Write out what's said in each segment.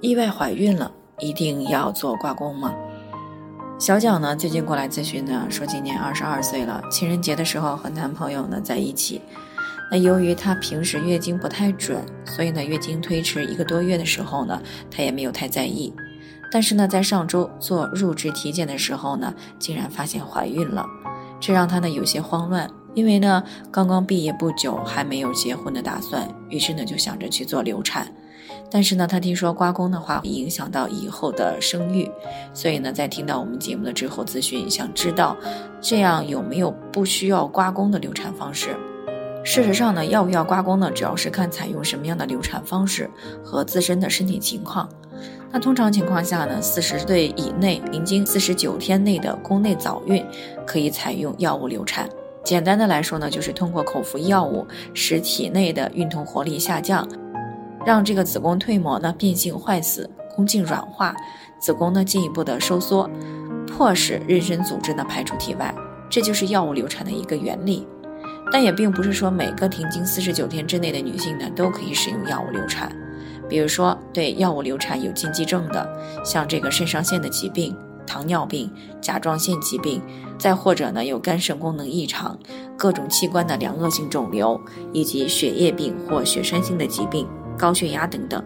意外怀孕了，一定要做刮宫吗？小蒋呢，最近过来咨询呢，说今年二十二岁了，情人节的时候和男朋友呢在一起。那由于她平时月经不太准，所以呢月经推迟一个多月的时候呢，她也没有太在意。但是呢，在上周做入职体检的时候呢，竟然发现怀孕了，这让她呢有些慌乱，因为呢刚刚毕业不久，还没有结婚的打算，于是呢就想着去做流产。但是呢，他听说刮宫的话会影响到以后的生育，所以呢，在听到我们节目的之后咨询，想知道这样有没有不需要刮宫的流产方式？事实上呢，要不要刮宫呢，主要是看采用什么样的流产方式和自身的身体情况。那通常情况下呢，四十岁以内，临经四十九天内的宫内早孕，可以采用药物流产。简单的来说呢，就是通过口服药物使体内的孕酮活力下降。让这个子宫蜕膜呢变性坏死，宫颈软化，子宫呢进一步的收缩，迫使妊娠组织呢排出体外，这就是药物流产的一个原理。但也并不是说每个停经四十九天之内的女性呢都可以使用药物流产。比如说对药物流产有禁忌症的，像这个肾上腺的疾病、糖尿病、甲状腺疾病，再或者呢有肝肾功能异常、各种器官的良恶性肿瘤，以及血液病或血栓性的疾病。高血压等等，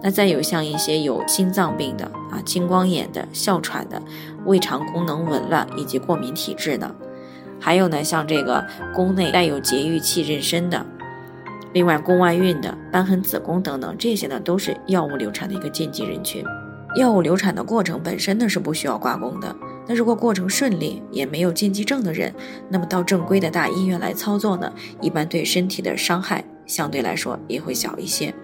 那再有像一些有心脏病的啊、青光眼的、哮喘的、胃肠功能紊乱以及过敏体质的，还有呢像这个宫内带有节育器妊娠的，另外宫外孕的、瘢痕子宫等等，这些呢都是药物流产的一个禁忌人群。药物流产的过程本身呢是不需要刮宫的，那如果过程顺利，也没有禁忌症的人，那么到正规的大医院来操作呢，一般对身体的伤害相对来说也会小一些。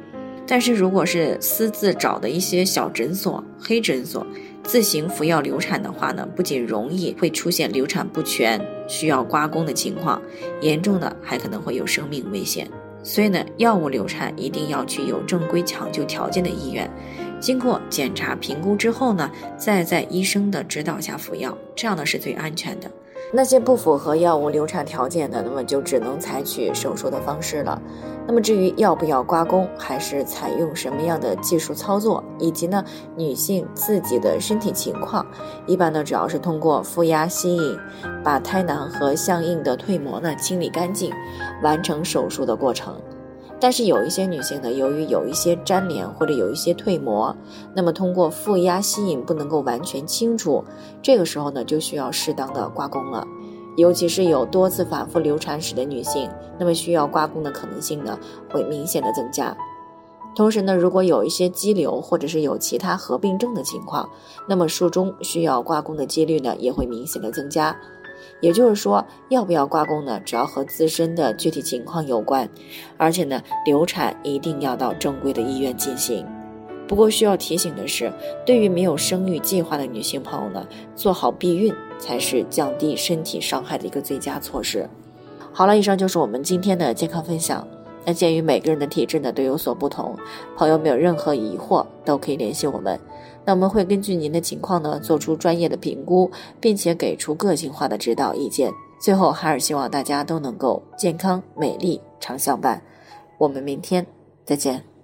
但是，如果是私自找的一些小诊所、黑诊所，自行服药流产的话呢，不仅容易会出现流产不全、需要刮宫的情况，严重的还可能会有生命危险。所以呢，药物流产一定要去有正规抢救条件的医院，经过检查评估之后呢，再在医生的指导下服药，这样呢是最安全的。那些不符合药物流产条件的，那么就只能采取手术的方式了。那么至于要不要刮宫，还是采用什么样的技术操作，以及呢女性自己的身体情况，一般呢主要是通过负压吸引，把胎囊和相应的蜕膜呢清理干净，完成手术的过程。但是有一些女性呢，由于有一些粘连或者有一些蜕膜，那么通过负压吸引不能够完全清除，这个时候呢就需要适当的刮宫了。尤其是有多次反复流产史的女性，那么需要刮宫的可能性呢会明显的增加。同时呢，如果有一些肌瘤或者是有其他合并症的情况，那么术中需要刮宫的几率呢也会明显的增加。也就是说，要不要刮宫呢？主要和自身的具体情况有关，而且呢，流产一定要到正规的医院进行。不过需要提醒的是，对于没有生育计划的女性朋友呢，做好避孕才是降低身体伤害的一个最佳措施。好了，以上就是我们今天的健康分享。那鉴于每个人的体质呢都有所不同，朋友们有任何疑惑都可以联系我们。那我们会根据您的情况呢，做出专业的评估，并且给出个性化的指导意见。最后，海尔希望大家都能够健康美丽常相伴。我们明天再见。